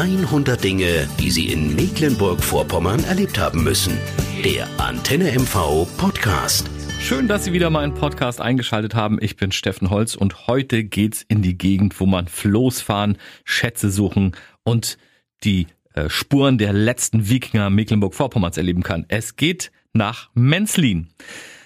100 Dinge, die Sie in Mecklenburg-Vorpommern erlebt haben müssen. Der Antenne MV Podcast. Schön, dass Sie wieder meinen Podcast eingeschaltet haben. Ich bin Steffen Holz und heute geht's in die Gegend, wo man Floß fahren, Schätze suchen und die äh, Spuren der letzten Wikinger Mecklenburg-Vorpommerns erleben kann. Es geht nach Menzlin.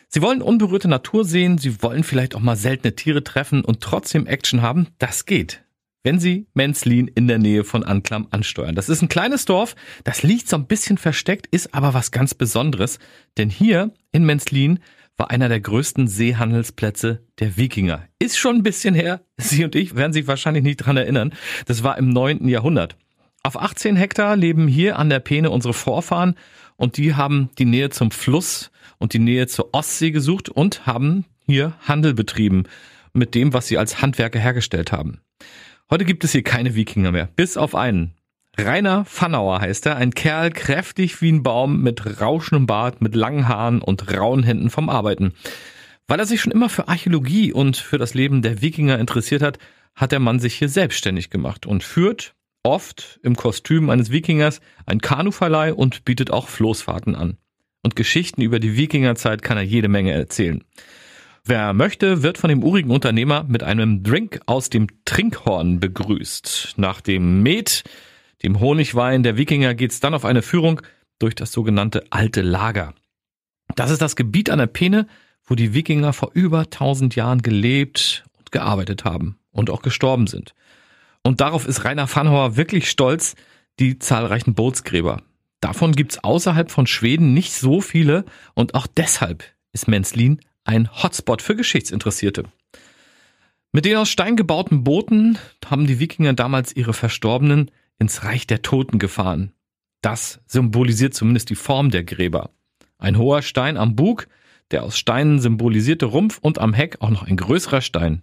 Sie wollen unberührte Natur sehen, Sie wollen vielleicht auch mal seltene Tiere treffen und trotzdem Action haben. Das geht wenn Sie Menzlin in der Nähe von Anklam ansteuern. Das ist ein kleines Dorf, das liegt so ein bisschen versteckt, ist aber was ganz Besonderes, denn hier in Menzlin war einer der größten Seehandelsplätze der Wikinger. Ist schon ein bisschen her. Sie und ich werden sich wahrscheinlich nicht dran erinnern. Das war im neunten Jahrhundert. Auf 18 Hektar leben hier an der Peene unsere Vorfahren und die haben die Nähe zum Fluss und die Nähe zur Ostsee gesucht und haben hier Handel betrieben mit dem, was sie als Handwerker hergestellt haben. Heute gibt es hier keine Wikinger mehr, bis auf einen. Rainer Fannauer heißt er, ein Kerl kräftig wie ein Baum mit rauschendem Bart, mit langen Haaren und rauen Händen vom Arbeiten. Weil er sich schon immer für Archäologie und für das Leben der Wikinger interessiert hat, hat der Mann sich hier selbstständig gemacht und führt oft im Kostüm eines Wikingers ein Kanuverleih und bietet auch Floßfahrten an. Und Geschichten über die Wikingerzeit kann er jede Menge erzählen. Wer möchte, wird von dem urigen Unternehmer mit einem Drink aus dem Trinkhorn begrüßt. Nach dem Met, dem Honigwein der Wikinger, geht's dann auf eine Führung durch das sogenannte Alte Lager. Das ist das Gebiet an der Peene, wo die Wikinger vor über tausend Jahren gelebt und gearbeitet haben und auch gestorben sind. Und darauf ist Rainer Vanhauer wirklich stolz, die zahlreichen Bootsgräber. Davon gibt's außerhalb von Schweden nicht so viele und auch deshalb ist Menzlin ein Hotspot für Geschichtsinteressierte. Mit den aus Stein gebauten Booten haben die Wikinger damals ihre Verstorbenen ins Reich der Toten gefahren. Das symbolisiert zumindest die Form der Gräber. Ein hoher Stein am Bug, der aus Steinen symbolisierte Rumpf und am Heck auch noch ein größerer Stein.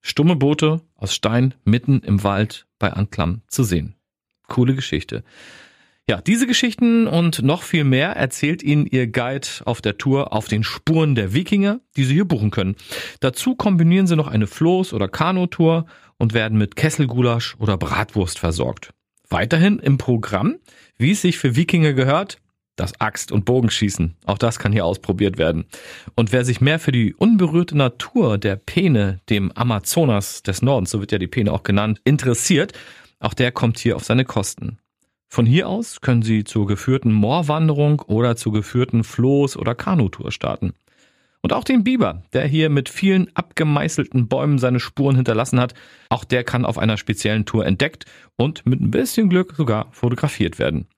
Stumme Boote aus Stein mitten im Wald bei Anklam zu sehen. Coole Geschichte. Ja, diese Geschichten und noch viel mehr erzählt Ihnen Ihr Guide auf der Tour auf den Spuren der Wikinger, die Sie hier buchen können. Dazu kombinieren Sie noch eine Floß- oder Kanutour und werden mit Kesselgulasch oder Bratwurst versorgt. Weiterhin im Programm, wie es sich für Wikinger gehört, das Axt- und Bogenschießen. Auch das kann hier ausprobiert werden. Und wer sich mehr für die unberührte Natur der Peene, dem Amazonas des Nordens, so wird ja die Peene auch genannt, interessiert, auch der kommt hier auf seine Kosten. Von hier aus können Sie zur geführten Moorwanderung oder zur geführten Floß- oder Kanutour starten. Und auch den Biber, der hier mit vielen abgemeißelten Bäumen seine Spuren hinterlassen hat, auch der kann auf einer speziellen Tour entdeckt und mit ein bisschen Glück sogar fotografiert werden.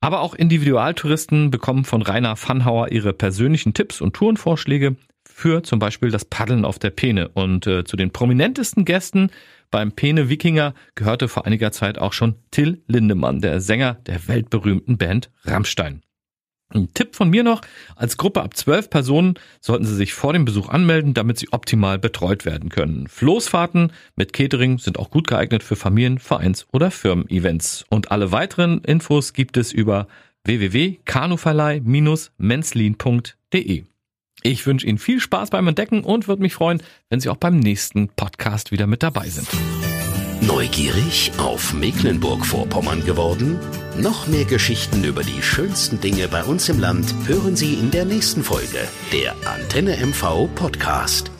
Aber auch Individualtouristen bekommen von Rainer Fannhauer ihre persönlichen Tipps und Tourenvorschläge für zum Beispiel das Paddeln auf der Peene. Und äh, zu den prominentesten Gästen beim Pene Wikinger gehörte vor einiger Zeit auch schon Till Lindemann, der Sänger der weltberühmten Band Rammstein. Ein Tipp von mir noch, als Gruppe ab zwölf Personen sollten Sie sich vor dem Besuch anmelden, damit Sie optimal betreut werden können. Floßfahrten mit Catering sind auch gut geeignet für Familien, Vereins- oder Firmen-Events. Und alle weiteren Infos gibt es über www.kanuverleih-menzlin.de. Ich wünsche Ihnen viel Spaß beim Entdecken und würde mich freuen, wenn Sie auch beim nächsten Podcast wieder mit dabei sind. Neugierig auf Mecklenburg-Vorpommern geworden? Noch mehr Geschichten über die schönsten Dinge bei uns im Land hören Sie in der nächsten Folge der Antenne MV Podcast.